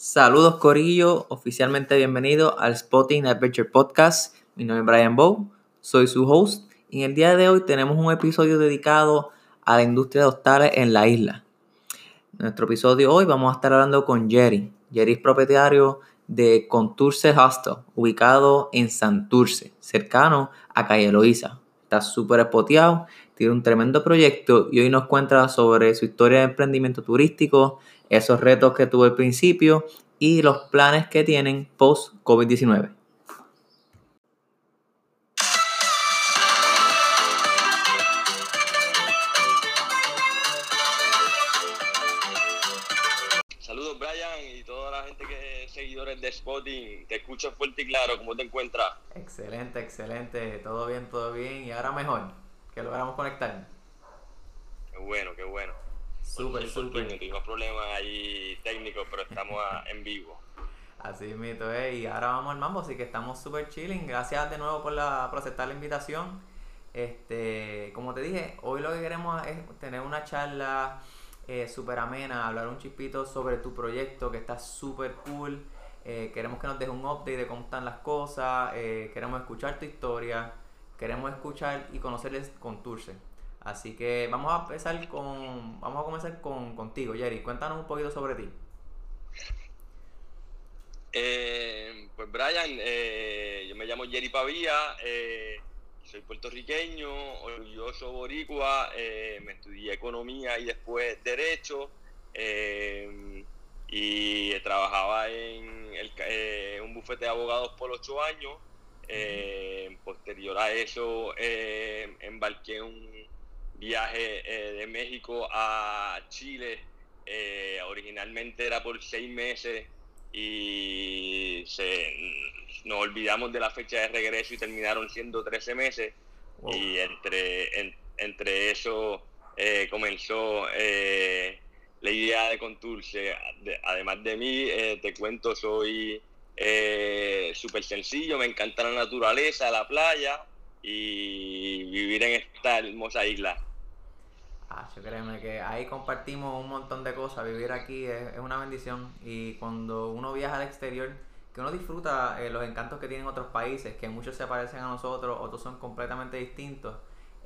Saludos Corillo, oficialmente bienvenido al Spotting Adventure Podcast. Mi nombre es Brian Bow, soy su host y en el día de hoy tenemos un episodio dedicado a la industria de hostales en la isla. En nuestro episodio hoy vamos a estar hablando con Jerry. Jerry es propietario de Conturce Hostel, ubicado en Santurce, cercano a Calle Loíza. Está súper espoteado, tiene un tremendo proyecto y hoy nos cuenta sobre su historia de emprendimiento turístico, esos retos que tuvo al principio y los planes que tienen post COVID-19. Saludos Brian y toda la gente que es seguidores de Spotting, te escucho fuerte y claro, ¿cómo te encuentras? Excelente, excelente, todo bien, todo bien y ahora mejor, que logramos conectar. Qué bueno, qué bueno. Súper, súper. Tuvimos problemas ahí técnicos, pero estamos en vivo. Así mito, eh. Y ahora vamos al mambo, así que estamos súper chilling. Gracias de nuevo por, la, por aceptar la invitación. Este, como te dije, hoy lo que queremos es tener una charla eh, súper amena, hablar un chispito sobre tu proyecto que está súper cool. Eh, queremos que nos dejes un update de cómo están las cosas. eh, queremos escuchar tu historia. Queremos escuchar y conocerles con Turce. Así que vamos a empezar con. Vamos a comenzar con, contigo, Jerry. Cuéntanos un poquito sobre ti. Eh, pues Brian, eh, yo me llamo Jerry Pavía, eh, soy puertorriqueño, orgulloso boricua, eh, me estudié economía y después derecho eh, y trabajaba en el eh, un bufete de abogados por ocho años. Eh, posterior a eso eh, embarqué un viaje eh, de México a Chile, eh, originalmente era por seis meses y se, nos olvidamos de la fecha de regreso y terminaron siendo 13 meses. Wow. Y entre, en- entre eso eh, comenzó eh, la idea de Conturce. De- además de mí, eh, te cuento, soy eh, súper sencillo, me encanta la naturaleza, la playa y vivir en esta hermosa isla. Ah, yo créeme que ahí compartimos un montón de cosas. Vivir aquí es, es una bendición. Y cuando uno viaja al exterior, que uno disfruta eh, los encantos que tienen otros países, que muchos se parecen a nosotros, otros son completamente distintos.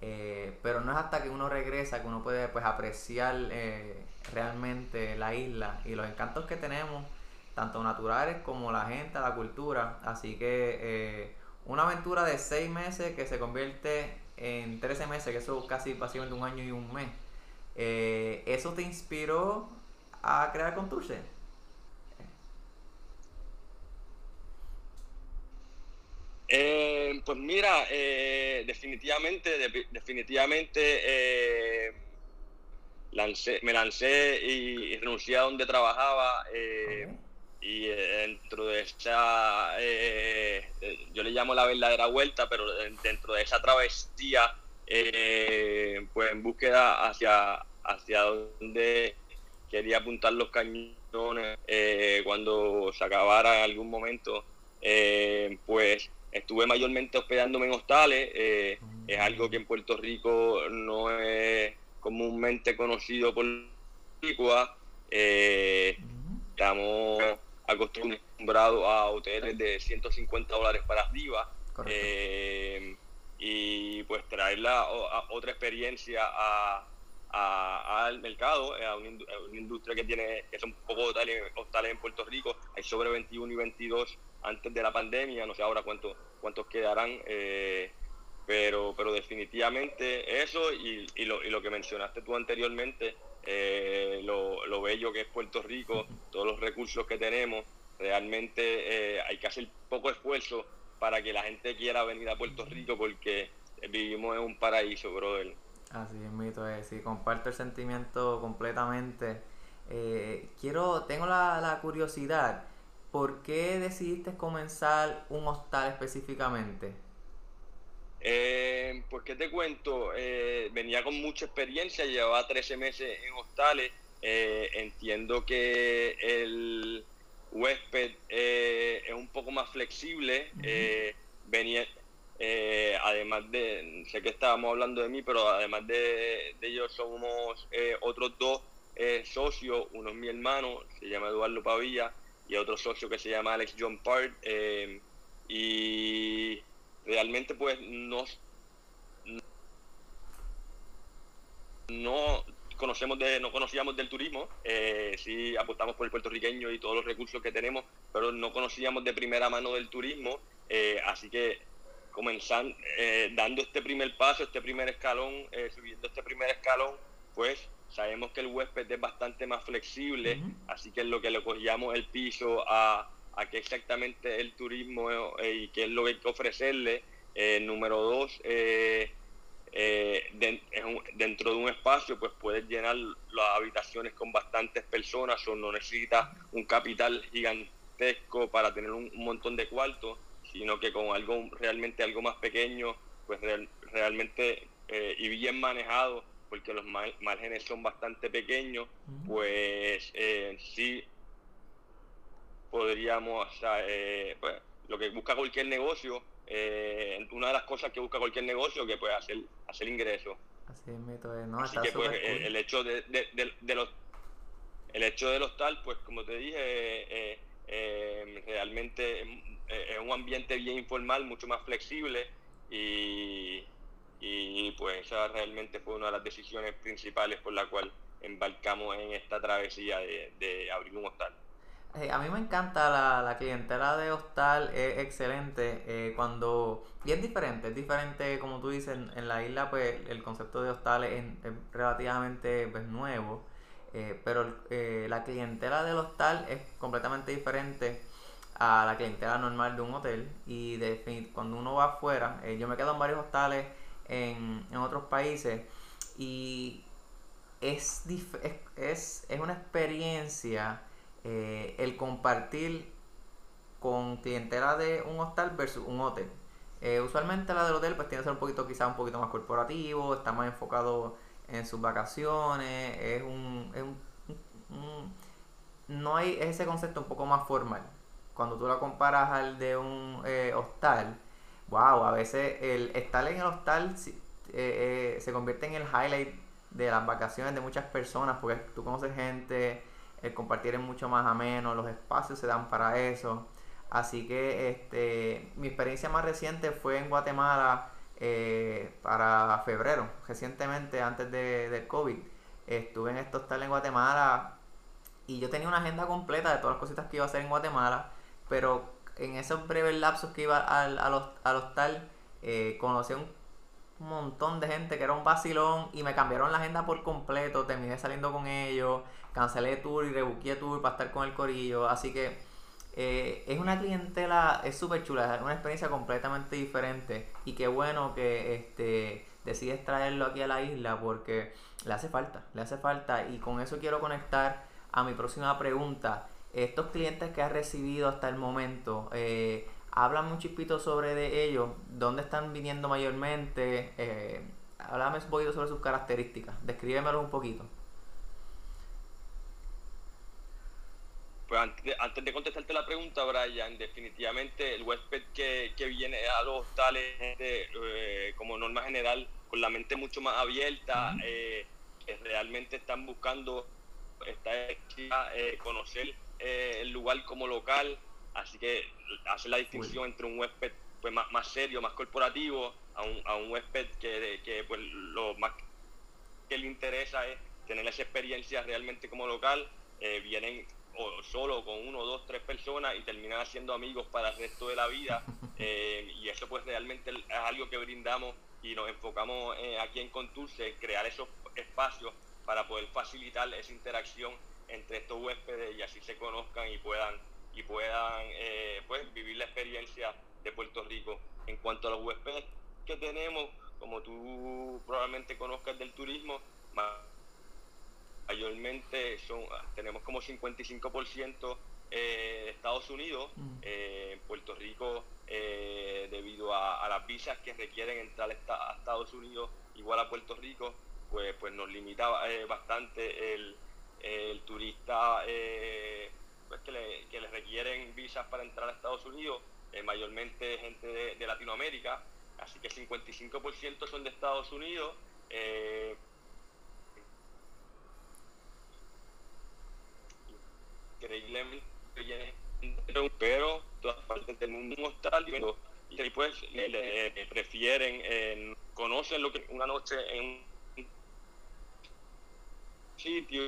eh, pero no es hasta que uno regresa que uno puede pues apreciar eh, realmente la isla y los encantos que tenemos, tanto naturales como la gente, la cultura. Así que eh, una aventura de seis meses que se convierte en 13 meses, que eso es casi básicamente un año y un mes. Eh, ¿Eso te inspiró a crear Conturce? Eh, pues mira, eh, definitivamente, de- definitivamente eh, lancé, me lancé y, y renuncié a donde trabajaba eh. Y dentro de esa, eh, eh, yo le llamo la verdadera vuelta, pero de- dentro de esa travesía, eh, pues en búsqueda hacia, hacia donde quería apuntar los cañones eh, cuando se acabara en algún momento, eh, pues estuve mayormente hospedándome en hostales, eh, es algo que en Puerto Rico no es comúnmente conocido por. Eh, Ujú. estamos acostumbrados a hoteles de 150 dólares para arriba eh, y pues traerla o- a otra experiencia a, a- al mercado, a una, industria que tiene que son pocos hoteles, hostales en Puerto Rico, hay sobre 21 y 22 antes de la pandemia, no sé ahora cuántos cuántos quedarán, eh, pero pero definitivamente eso y, y lo, y lo que mencionaste tú anteriormente, eh, lo, lo bello que es Puerto Rico, todos los recursos que tenemos, realmente eh, hay que hacer poco esfuerzo para que la gente quiera venir a Puerto Rico porque vivimos en un paraíso, brother. Así es, mito es, sí, comparto el sentimiento completamente. Eh, quiero, tengo la, la curiosidad, ¿por qué decidiste comenzar un hostal específicamente? Eh, pues, ¿qué te cuento? Eh, venía con mucha experiencia, llevaba 13 meses en hostales. eh, entiendo que el huésped eh, es un poco más flexible. Ujú. eh, venía, eh, además de, sé que estábamos hablando de mí, pero además de, de ellos somos otros dos eh, socios, uno es mi hermano, se llama Eduardo Pavilla, y otro socio que se llama Alex John Part. Y realmente pues no, no conocemos de, no conocíamos del turismo, eh, sí apostamos por el puertorriqueño y todos los recursos que tenemos, pero no conocíamos de primera mano del turismo, eh, así que comenzando, eh, dando este primer paso, este primer escalón, eh, subiendo este primer escalón, pues sabemos que el huésped es bastante más flexible, así que lo que le cogíamos el piso a, a qué exactamente el turismo y qué es lo que hay que ofrecerle. número dos, eh, dentro de un espacio pues puedes llenar las habitaciones con bastantes personas o no necesitas un capital gigantesco para tener un, montón de cuartos, sino que con algo realmente algo más pequeño, pues realmente eh, y bien manejado, porque los márgenes son bastante pequeños, pues eh, sí podríamos, pues, lo que busca cualquier negocio eh, una de las cosas que busca cualquier negocio que puede hacer, hacer ingresos. Así es, ¿no? Así que pues el, hecho de, de, los el hecho de los tal, pues como te dije, eh, eh, realmente es un ambiente bien informal, mucho más flexible y, y pues esa realmente fue una de las decisiones principales por la cual embarcamos en esta travesía de, de abrir un hostal. Eh, a mí me encanta la, la clientela de hostal, es excelente. Eh, cuando. Y es diferente, es diferente, como tú dices, en, la isla, pues el concepto de hostal es, relativamente pues, nuevo. Eh, pero la clientela del hostal es completamente diferente a la clientela normal de un hotel. Y de, cuando uno va afuera, yo me quedo en varios hostales en, en otros países y es, es, es, es una experiencia eh, el compartir con clientela de un hostal versus un hotel. Eh, usualmente la del hotel pues tiene que ser un poquito quizás un poquito más corporativo, está más enfocado en sus vacaciones, es un, es un, no hay ese concepto un poco más formal. Cuando tú lo comparas al de un eh, hostal, wow, a veces el estar en el hostal se convierte en el highlight de las vacaciones de muchas personas porque tú conoces gente, el compartir es mucho más ameno, los espacios se dan para eso. Así que este, mi experiencia más reciente fue en Guatemala eh, para febrero, recientemente, antes de, del COVID. Estuve en estos hostal en Guatemala y yo tenía una agenda completa de todas las cositas que iba a hacer en Guatemala, pero en esos breves lapsos que iba al, al, hostal, eh, conocí un montón de gente que era un vacilón y me cambiaron la agenda por completo, terminé saliendo con ellos cancelé tour y rebuqué tour para estar con el corillo. Así que eh, es una clientela, es súper chula, es una experiencia completamente diferente. Y qué bueno que este, decides traerlo aquí a la isla porque le hace falta, le hace falta. Y con eso quiero conectar a mi próxima pregunta. Estos clientes que has recibido hasta el momento, eh, háblame un chispito sobre de ellos, dónde están viniendo mayormente, eh, háblame un poquito sobre sus características, descríbemelo un poquito. Pues antes de, contestarte la pregunta, Brian, definitivamente el huésped que, viene a los hostales, eh, como norma general, con la mente mucho más abierta, eh, que realmente están buscando eh, conocer el lugar como local, así que hace la distinción entre un huésped pues, más, serio, más corporativo, a un, a un huésped que, que pues, lo más que le interesa es tener esa experiencia realmente como local, vienen o solo con uno, dos, tres personas y terminar haciendo amigos para el resto de la vida. Eh, y eso pues realmente es algo que brindamos y nos enfocamos eh, aquí en Conturce, crear esos espacios para poder facilitar esa interacción entre estos huéspedes y así se conozcan y puedan y puedan eh, pues vivir la experiencia de Puerto Rico. En cuanto a los huéspedes que tenemos, como tú probablemente conozcas del turismo, mayormente son, tenemos como 55% eh, de Estados Unidos, mm. eh, Puerto Rico, eh, debido a, las visas que requieren entrar a Estados Unidos, igual a Puerto Rico, pues, pues nos limita bastante el, turista pues que, le, que le requieren visas para entrar a Estados Unidos, mayormente gente de, de, Latinoamérica, así que 55% son de Estados Unidos. Increíblemente pero todas partes del mundo un hostal y pues le, prefieren, eh, conocen lo que una noche en un sitio,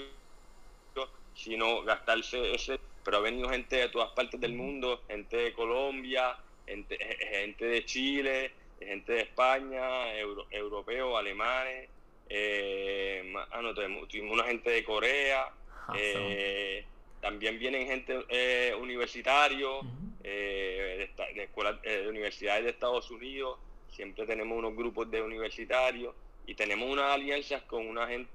sino gastarse ese, pero ha venido gente de todas partes del mundo, gente de Colombia, gente, gente de Chile, gente de España, euro, europeos, alemanes, eh, ah, no, tuvimos una gente de Corea, eh, también vienen gente eh, universitario, eh, de, escuelas, eh, de universidades de Estados Unidos, siempre tenemos unos grupos de universitarios y tenemos unas alianzas con una gente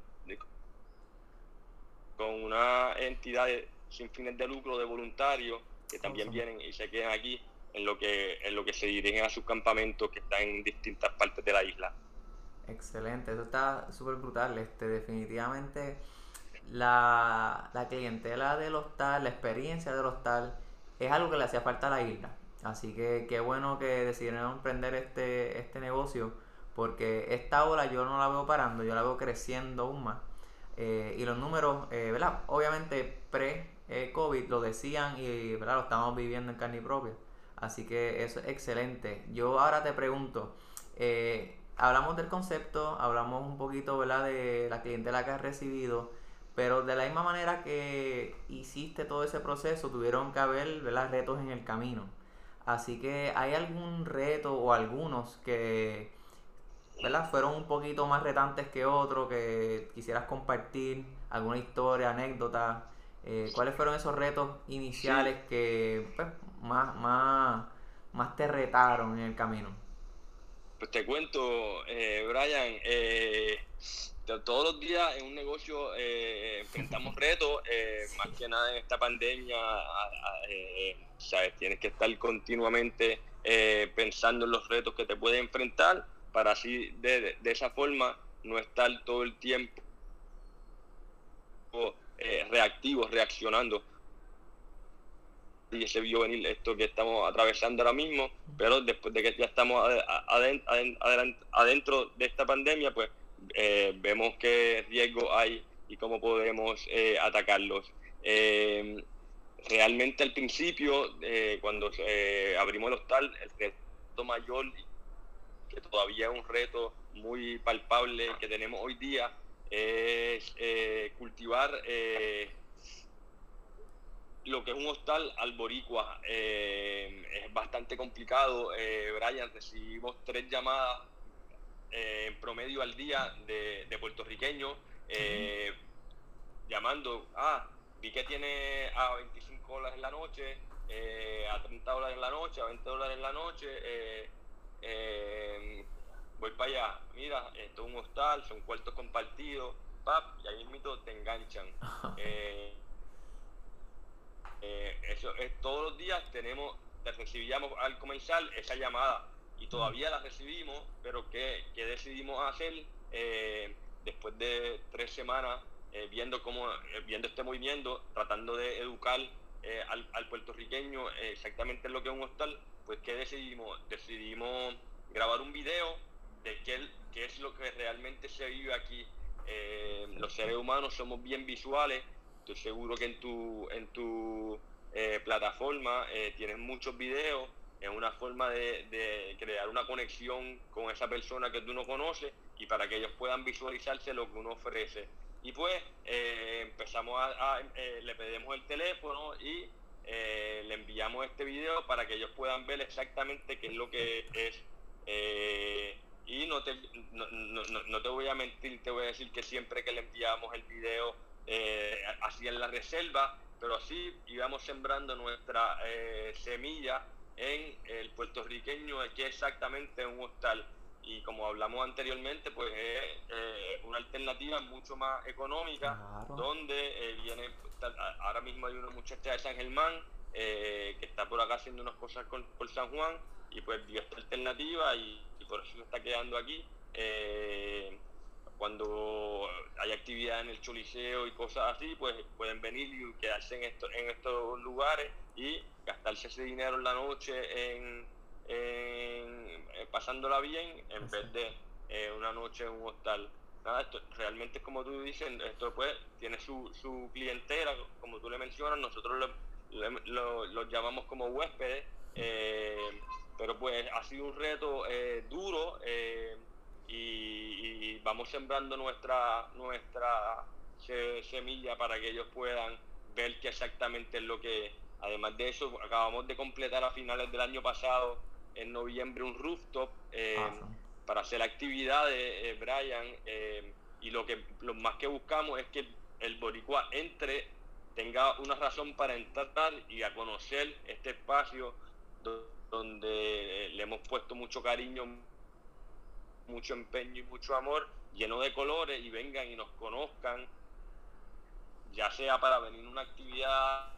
con una entidad sin fines de lucro de voluntarios que también vienen y se quedan aquí en lo que en lo que se dirigen a sus campamentos que están en distintas partes de la isla. Excelente, eso está súper brutal. Este, definitivamente la, la clientela del hostal, la experiencia del hostal, es algo que le hacía falta a la isla. Así que qué bueno que decidieron emprender este, este negocio, porque esta ola yo no la veo parando, yo la veo creciendo aún más. Eh, y los números, eh, ¿verdad? Obviamente pre-COVID lo decían y ¿verdad? lo estamos viviendo en carne propia. Así que eso es excelente. Yo ahora te pregunto, eh, hablamos del concepto, hablamos un poquito ¿verdad? de la clientela que has recibido, pero de la misma manera que hiciste todo ese proceso, tuvieron que haber ¿verdad? retos en el camino. Así que hay algún reto o algunos que ¿verdad? fueron un poquito más retantes que otros, que quisieras compartir, alguna historia, anécdota. Eh, ¿Cuáles fueron esos retos iniciales que pues, más, más, más te retaron en el camino? Pues te cuento, eh, Brian, eh, todos los días en un negocio eh, enfrentamos retos, eh, más que nada en esta pandemia, eh, ¿sabes? Tienes que estar continuamente pensando en los retos que te puedes enfrentar para así, de, esa forma, no estar todo el tiempo reactivo, reaccionando. Y se vio venir esto que estamos atravesando ahora mismo, pero después de que ya estamos adentro de esta pandemia, pues eh, vemos qué riesgo hay y cómo podemos eh, atacarlos. Eh, realmente al principio, cuando abrimos el hostal, el reto mayor, que todavía es un reto muy palpable que tenemos hoy día, es cultivar lo que es un hostal alboricua. es bastante complicado. Brian, recibimos tres llamadas eh, en promedio al día de, de puertorriqueños eh, llamando, ah, vi que tiene a 25 dólares en la noche, eh, a 30 dólares en la noche, a 20 dólares en la noche, voy para allá, mira, esto es un hostal, son cuartos compartidos, pap, y ahí mismo te enganchan. eso es todos los días tenemos, recibíamos al comenzar esa llamada y todavía la recibimos, pero ¿qué, decidimos hacer eh, después de tres semanas eh, viendo cómo, eh, viendo este movimiento, tratando de educar al, puertorriqueño exactamente lo que es un hostal? Pues ¿qué decidimos? Decidimos grabar un video de qué, qué es lo que realmente se vive aquí. los seres humanos somos bien visuales, estoy seguro que en tu, en tu plataforma tienes muchos videos es una forma de, crear una conexión con esa persona que tú no conoces y para que ellos puedan visualizarse lo que uno ofrece. Y pues eh, empezamos a, eh, le pedimos el teléfono y eh, le enviamos este video para que ellos puedan ver exactamente qué es lo que es. y no te, no, no, te voy a mentir, te voy a decir que siempre que le enviamos el video hacían la reserva, pero así íbamos sembrando nuestra semilla en el puertorriqueño que exactamente un hostal. Y como hablamos anteriormente, pues es eh, una alternativa mucho más económica, donde eh, viene, ahora mismo hay una muchacha de San Germán eh, que está por acá haciendo unas cosas con, por San Juan y pues dio esta alternativa y, por eso se está quedando aquí cuando hay actividad en el choliseo y cosas así, pues pueden venir y quedarse en, esto, en estos lugares y gastarse ese dinero en la noche en, eh, pasándola bien en vez de eh, una noche en un hostal. Nada, esto realmente como tú dices, esto pues tiene su, su clientela, como tú le mencionas, nosotros los llamamos como huéspedes, eh, pero pues ha sido un reto eh, duro y, vamos sembrando nuestra, nuestra semilla para que ellos puedan ver qué exactamente es lo que, además de eso, acabamos de completar a finales del año pasado, en noviembre, un rooftop para hacer actividades, Brian, y lo que lo más que buscamos es que el boricua entre tenga una razón para entrar y a conocer este espacio donde le hemos puesto mucho cariño, mucho empeño y mucho amor, lleno de colores y vengan y nos conozcan, ya sea para venir a una actividad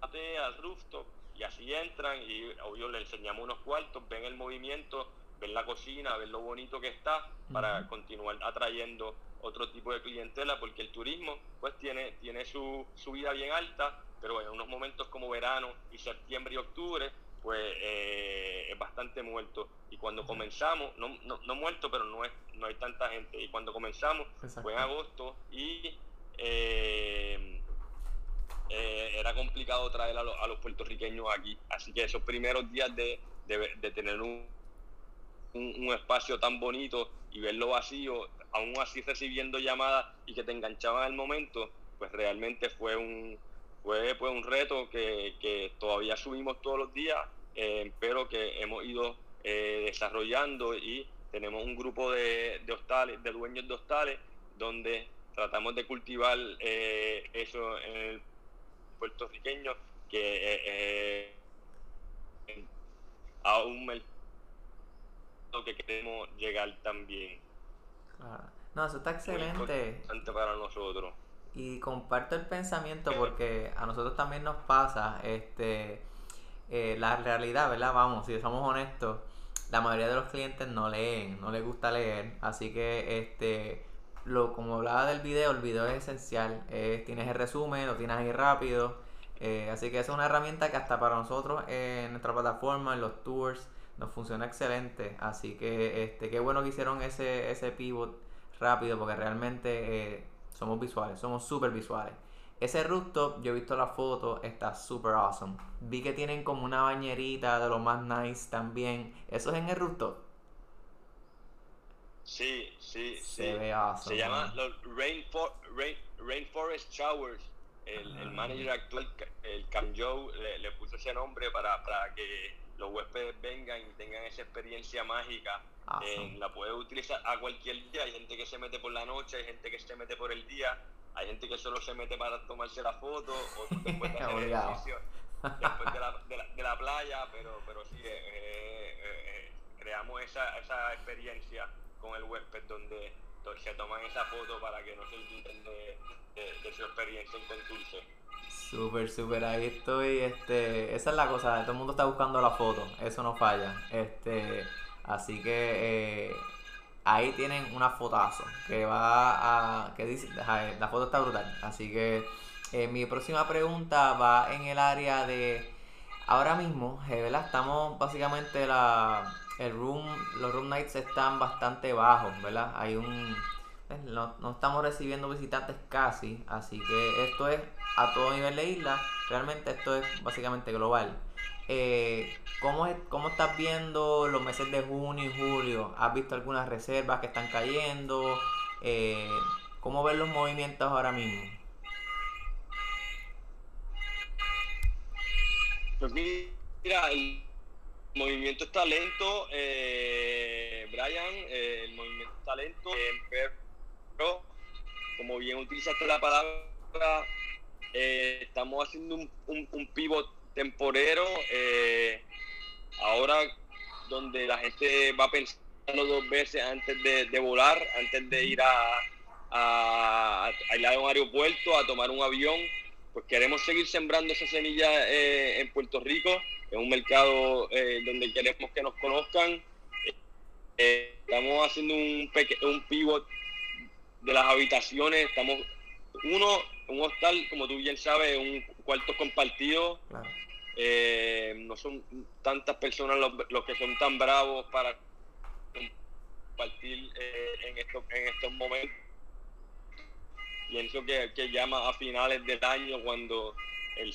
al rooftop y así entran y obvio le enseñamos unos cuartos, ven el movimiento, ven la cocina, ven lo bonito que está para continuar atrayendo otro tipo de clientela porque el turismo pues tiene, tiene su, su vida bien alta, pero en unos momentos como verano y septiembre y octubre pues eh, es bastante muerto. Y cuando comenzamos, no, no, no, muerto, pero no, es, no hay tanta gente. Y cuando comenzamos fue en agosto y eh, eh, era complicado traer a, a, los puertorriqueños aquí. Así que esos primeros días de, de, tener un, un, espacio tan bonito y verlo vacío, aún así recibiendo llamadas y que te enganchaban al momento, pues realmente fue un, fue pues un reto que, todavía subimos todos los días, eh, pero que hemos ido eh, desarrollando y tenemos un grupo de, de, hostales, de dueños de hostales, donde tratamos de cultivar eh, eso en el puertorriqueño, que a un mercado que queremos llegar también. No, eso está excelente. para nosotros. Y comparto el pensamiento porque a nosotros también nos pasa, este, eh, la realidad, ¿verdad? Vamos, si somos honestos, la mayoría de los clientes no leen, no les gusta leer, así que, este, lo, como hablaba del video, el video es esencial, tienes el resumen, lo tienes ahí rápido, eh, así que es una herramienta que hasta para nosotros en nuestra plataforma, en los tours, nos funciona excelente. Así que este, qué bueno que hicieron ese, ese pivot rápido porque realmente eh, somos visuales, somos súper visuales. Ese rooftop, yo he visto la foto, está súper awesome. Vi que tienen como una bañerita de lo más nice también. ¿Eso es en el rooftop? Sí, sí, Se sí. Ve awesome, Se llama los Rainforest Showers. El, el, ah. manager actual, el Cam Joe, le, le puso ese nombre para, para que los huéspedes vengan y tengan esa experiencia mágica, eh, la puedes utilizar a cualquier día. Hay gente que se mete por la noche, hay gente que se mete por el día, hay gente que solo se mete para tomarse la foto o después de hacer ejercicio, después de la, de, la, playa, pero, pero sí, eh, eh, creamos esa, esa experiencia con el huésped donde, se toman esa foto para que no se olviden de, su experiencia en Conturce. Súper, súper, ahí estoy, este, esa es la cosa, todo el mundo está buscando la foto, eso no falla, este, así que eh, ahí tienen una fotazo que va a, que dice, la foto está brutal, así que eh, mi próxima pregunta va en el área de, ahora mismo, eh. Estamos básicamente la, el room, los room nights están bastante bajos, ¿verdad? Hay un no, no, estamos recibiendo visitantes casi, así que esto es a todo nivel de isla, realmente esto es básicamente global. Eh, ¿cómo, ¿Cómo estás viendo los meses de junio y julio? ¿Has visto algunas reservas que están cayendo? Eh, ¿Cómo ves los movimientos ahora mismo? Pues mira, movimiento está lento, eh, Brian, eh, el movimiento está lento, como bien utilizaste la palabra, eh, estamos haciendo un, un, pivot temporero. Eh, ahora donde la gente va pensando dos veces antes de, volar, antes de ir a, a, ir a un aeropuerto, a tomar un avión, pues queremos seguir sembrando esa semilla eh, en Puerto Rico, en un mercado donde queremos que nos conozcan. estamos haciendo un, un pivot de las habitaciones, estamos, uno, un hostal, como tú bien sabes, un cuarto compartido. Eh, no son tantas personas los, que son tan bravos para compartir eh, en, estos, en estos momentos. Pienso que, que llama a finales del año cuando el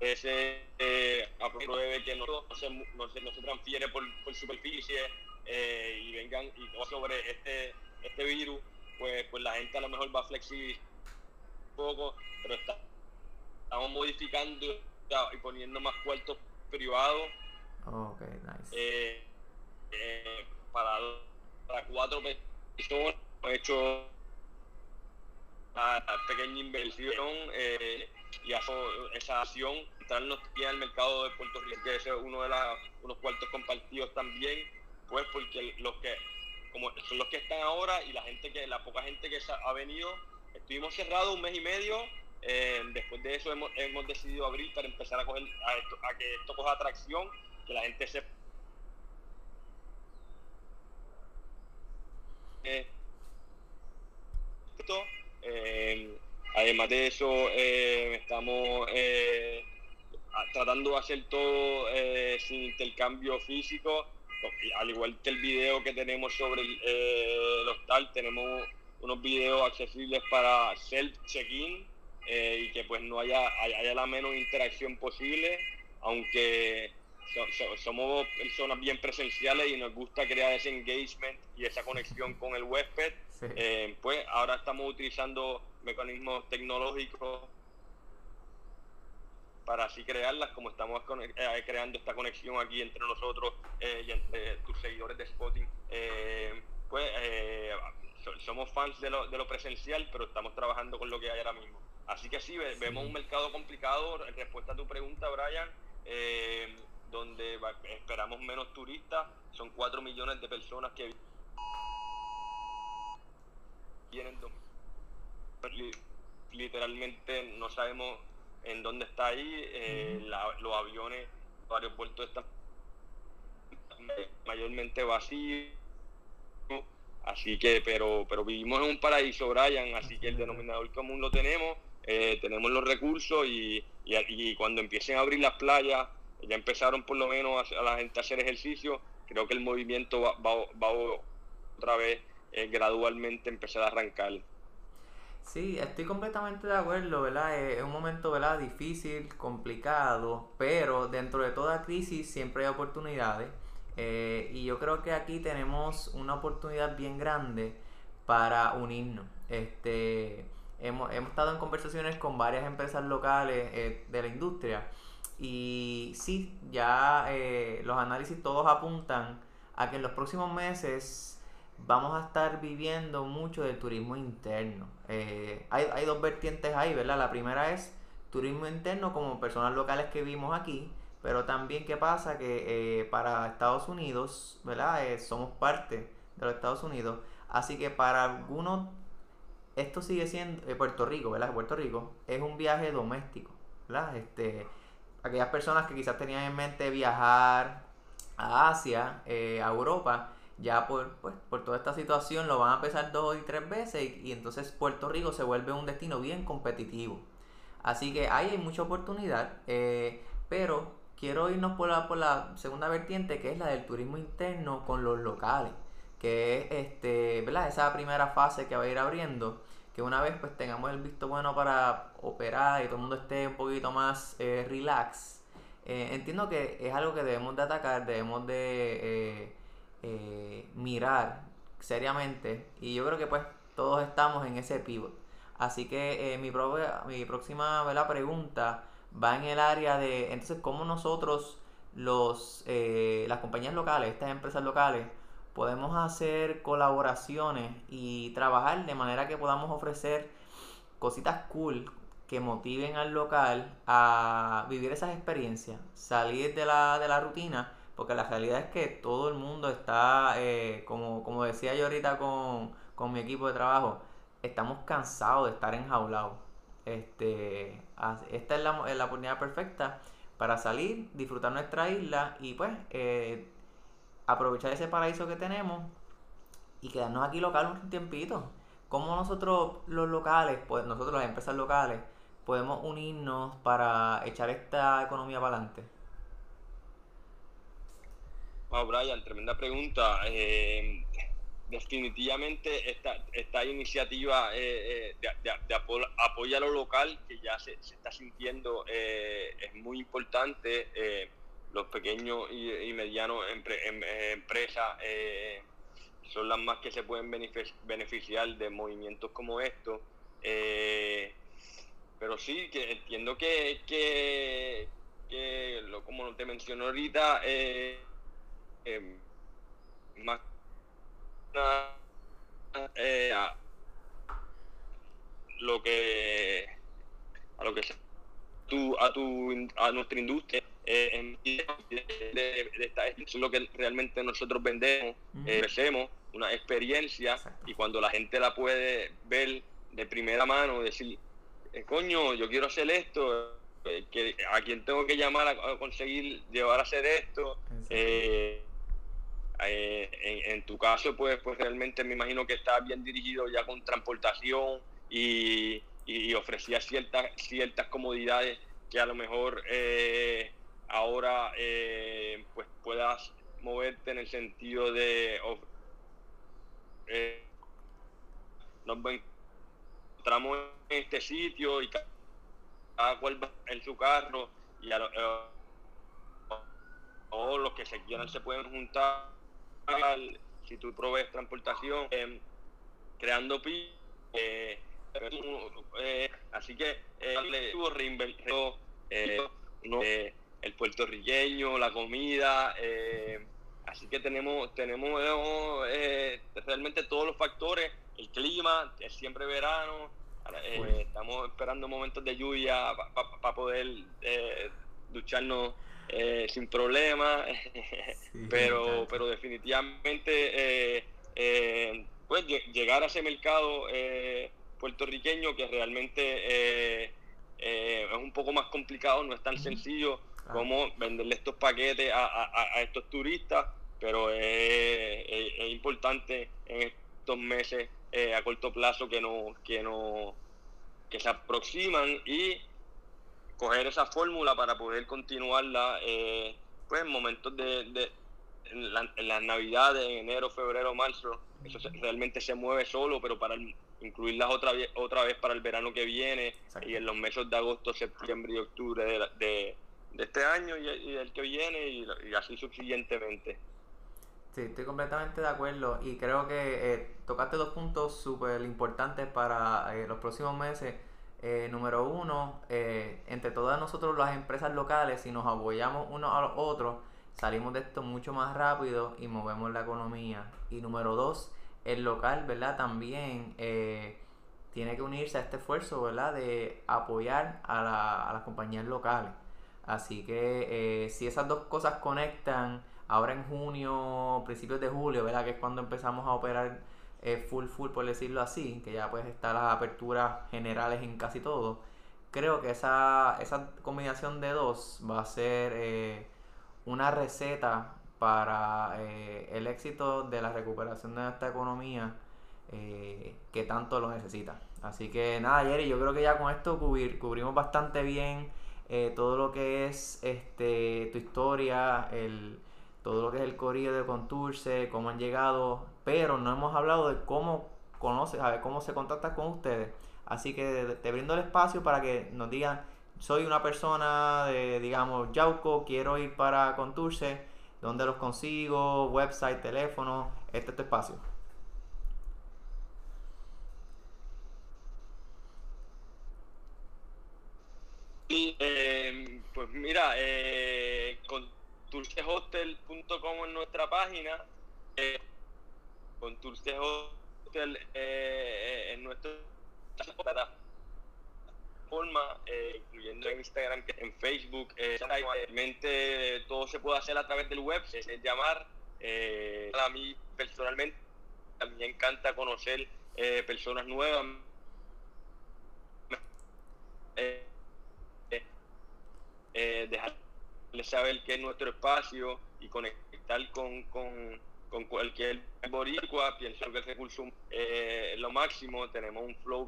ese eh, apruebe que no, se, no, se, no se transfiere por, por superficie eh, y vengan y todo sobre este, este virus, pues, pues la gente a lo mejor va a flexibilizar un poco, pero está, estamos modificando y poniendo más cuartos privados. Eh, para, para cuatro personas, hecho pequeña inversión eh, y esa acción, entrarnos aquí al mercado de Puerto Rico, que es uno de la, unos cuartos compartidos también, pues porque los que como son los que están ahora y la gente que la poca gente que ha venido estuvimos cerrados un mes y medio eh, después de eso hemos, hemos, decidido abrir para empezar a coger a, a que esto coja atracción que la gente se eh, eh, además de eso, eh, estamos eh, tratando de hacer todo sin intercambio físico, al igual que el video que tenemos sobre el, hostal, tenemos unos videos accesibles para self-check-in y que pues no haya, haya la menos interacción posible, aunque somos personas bien presenciales y nos gusta crear ese engagement y esa conexión con el huésped. Eh, pues ahora estamos utilizando mecanismos tecnológicos para así crearlas, como estamos eh, creando esta conexión aquí entre nosotros eh, y entre tus seguidores de Spotting. pues somos fans de lo, de lo presencial, pero estamos trabajando con lo que hay ahora mismo. Así que sí, vemos un mercado complicado. En respuesta a tu pregunta, Brian, donde esperamos menos turistas, son 4 millones de personas que vienen, literalmente no sabemos en dónde está ahí, eh, los aviones, los aeropuertos están mayormente vacíos, así que, pero, pero vivimos en un paraíso, Brian, así que el denominador común lo tenemos, eh, tenemos los recursos y, y cuando empiecen a abrir las playas, ya empezaron por lo menos a, la gente a hacer ejercicio, creo que el movimiento va, va, otra vez eh, gradualmente empezar a arrancar. Sí, estoy completamente de acuerdo, ¿verdad? Es un momento, ¿verdad? Difícil, complicado, pero dentro de toda crisis siempre hay oportunidades. Eh, y yo creo que aquí tenemos una oportunidad bien grande para unirnos. Este, hemos, hemos estado en conversaciones con varias empresas locales eh, de la industria y sí, ya eh, los análisis todos apuntan a que en los próximos meses vamos a estar viviendo mucho del turismo interno. Eh, hay, hay, dos vertientes ahí, ¿verdad? La primera es turismo interno como personas locales que vivimos aquí, pero también qué pasa que eh, para Estados Unidos, ¿verdad? somos parte de los Estados Unidos, así que para algunos esto sigue siendo Puerto Rico, ¿verdad? Puerto Rico es un viaje doméstico, ¿verdad? Este, aquellas personas que quizás tenían en mente viajar a Asia, eh, a Europa, ya por, pues, por toda esta situación lo van a pesar dos y tres veces y, entonces Puerto Rico se vuelve un destino bien competitivo. Así que ahí hay mucha oportunidad, eh, pero quiero irnos por la, por la segunda vertiente que es la del turismo interno con los locales, que es este, ¿verdad? esa primera fase que va a ir abriendo que una vez pues tengamos el visto bueno para operar y todo el mundo esté un poquito más eh, relax, eh, entiendo que es algo que debemos de atacar, debemos de eh, mirar seriamente y yo creo que pues todos estamos en ese pivot. Así que mi, mi próxima pregunta va en el área de entonces cómo nosotros los las compañías locales, estas empresas locales, podemos hacer colaboraciones y trabajar de manera que podamos ofrecer cositas cool que motiven al local a vivir esas experiencias, salir de la, de la rutina, porque la realidad es que todo el mundo está, eh, como, como decía yo ahorita con, con mi equipo de trabajo, estamos cansados de estar enjaulados. Este, esta es la, la oportunidad perfecta para salir, disfrutar nuestra isla y pues eh, aprovechar ese paraíso que tenemos y quedarnos aquí local un tiempito. ¿Cómo nosotros los locales, pues nosotros las empresas locales, podemos unirnos para echar esta economía para adelante? Wow, Brian, tremenda pregunta. Eh, definitivamente esta, esta iniciativa eh, eh, de, apoyo a lo local que ya se, está sintiendo eh, es muy importante. Los pequeños y, medianos em, empresas son las más que se pueden beneficiar de movimientos como estos. pero sí, que entiendo que, que, lo, como te mencioné ahorita, más eh, a lo que a lo que tu, a tu a nuestra industria eh, de, eso es lo que realmente nosotros vendemos uh una experiencia y cuando la gente la puede ver de primera mano decir eh, coño yo quiero hacer esto que a quien tengo que llamar a, conseguir llevar a hacer esto eh, eh, en, tu caso, pues, pues realmente me imagino que está bien dirigido ya con transportación y, ofrecía ciertas, ciertas comodidades que a lo mejor eh, ahora eh, pues puedas moverte en el sentido de nos encontramos en este sitio y cada cual va en su carro y a, todos los que se quieran se pueden juntar si tú provees transportación, em, creando pi, eh, eh, así que eh, eh, el puertorriqueño, la comida, así que tenemos, tenemos realmente todos los factores, el clima, es siempre verano, estamos esperando momentos de lluvia para poder ducharnos eh, sin problema, pero, pero definitivamente eh, eh, pues llegar a ese mercado puertorriqueño que realmente es un poco más complicado, no es tan sencillo como venderle estos paquetes a, estos turistas, pero es, importante en estos meses a corto plazo que no, que no que se aproximan y coger esa fórmula para poder continuarla eh, pues en momentos de, en, las navidades, en enero, febrero, marzo, eso realmente se mueve solo, pero para incluirlas otra otra vez para el verano que viene y en los meses de agosto, septiembre y octubre de, este año y, el que viene y, así subsiguientemente. Sí, estoy completamente de acuerdo y creo que eh, tocaste dos puntos súper importantes para eh, los próximos meses eh, número uno, entre todas nosotros las empresas locales, si nos apoyamos unos a los otros, salimos de esto mucho más rápido y movemos la economía. Y número dos, el local, ¿verdad? También eh, tiene que unirse a este esfuerzo, ¿verdad? De apoyar a, a las compañías locales. Así que si esas dos cosas conectan, ahora en junio, principios de julio, ¿verdad? Que es cuando empezamos a operar full full por decirlo así, que ya pues está las aperturas generales en casi todo, creo que esa, esa combinación de dos va a ser eh, una receta para eh, el éxito de la recuperación de nuestra economía eh, que tanto lo necesita. Así que nada, Jerry, yo creo que ya con esto cubrimos bastante bien todo lo que es este tu historia, el, todo lo que es el corrido de Conturce, cómo han llegado, pero no hemos hablado de cómo conoce, a ver, cómo se contacta con ustedes. Así que te brindo el espacio para que nos digan, soy una persona de, digamos, Yauco, quiero ir para Conturce, ¿dónde los consigo? Website, teléfono, este es tu espacio. Sí, eh, pues mira, eh, turcehostel.com en nuestra página, eh, con Turce Hostel eh, en nuestra plataforma, eh, incluyendo en Instagram, en Facebook, realmente todo se puede hacer a través del web, es llamar. a mí personalmente, me encanta conocer personas nuevas. dejar saber qué es nuestro espacio y conectar con, con, con cualquier boricua. Pienso que el recurso eh, es lo máximo. Tenemos un flow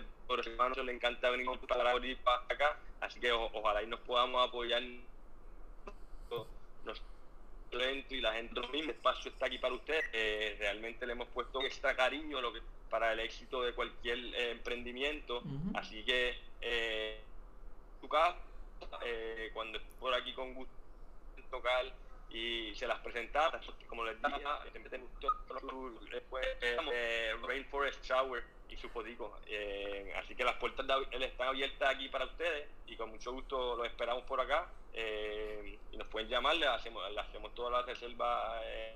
bio por hermano le encanta venir para la boricua acá. Así que ojalá y nos podamos apoyar evento y la gente lo mismo, el espacio está aquí para usted. Eh, realmente le hemos puesto extra cariño lo que, para el éxito de cualquier eh, emprendimiento. Así que, eh, tu casa, eh, cuando por aquí con gusto tocar y se las presentaba, como les dije, después eh, Rainforest Shower y su podico. Eh, así que las puertas de, están abiertas aquí para ustedes y con mucho gusto los esperamos por acá. Eh, y nos pueden llamar, le hacemos, le hacemos todas las reservas eh,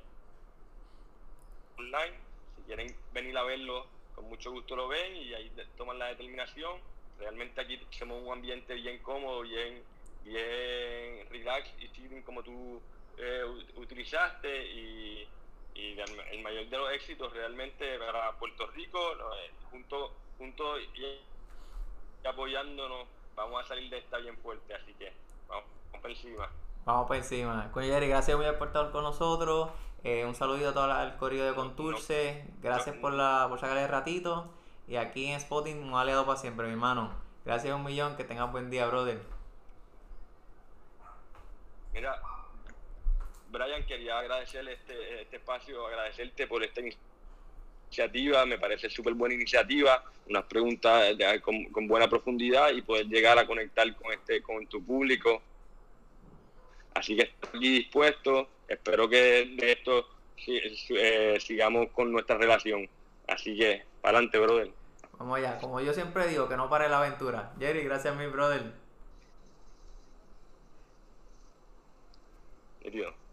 online. Si quieren venir a verlo, con mucho gusto lo ven y ahí toman la determinación. Realmente aquí tenemos un ambiente bien cómodo, bien, bien relax y chilling como tú eh, utilizaste y, y, el mayor de los éxitos realmente para Puerto Rico, eh, junto, junto y, apoyándonos, vamos a salir de esta bien fuerte, así que vamos, vamos por encima. Vamos por encima. Con Jerry, gracias por haber estado con nosotros. Eh, un saludito a todo el corrido de Conturce. Gracias por, la, por sacar el ratito. Y aquí en Spotting, un aliado para siempre, mi hermano. Gracias un millón. Que tengas buen día, brother. Mira, Brian, quería agradecerle este, este espacio, agradecerte por esta iniciativa, me parece súper buena iniciativa, unas preguntas con, buena profundidad y poder llegar a conectar con, este, con tu público. Así que estoy aquí dispuesto, espero que de esto eh, sigamos con nuestra relación. Así que, para adelante, brother. Vamos allá, como yo siempre digo, que no pare la aventura. Jerry, gracias mi brother. Tío.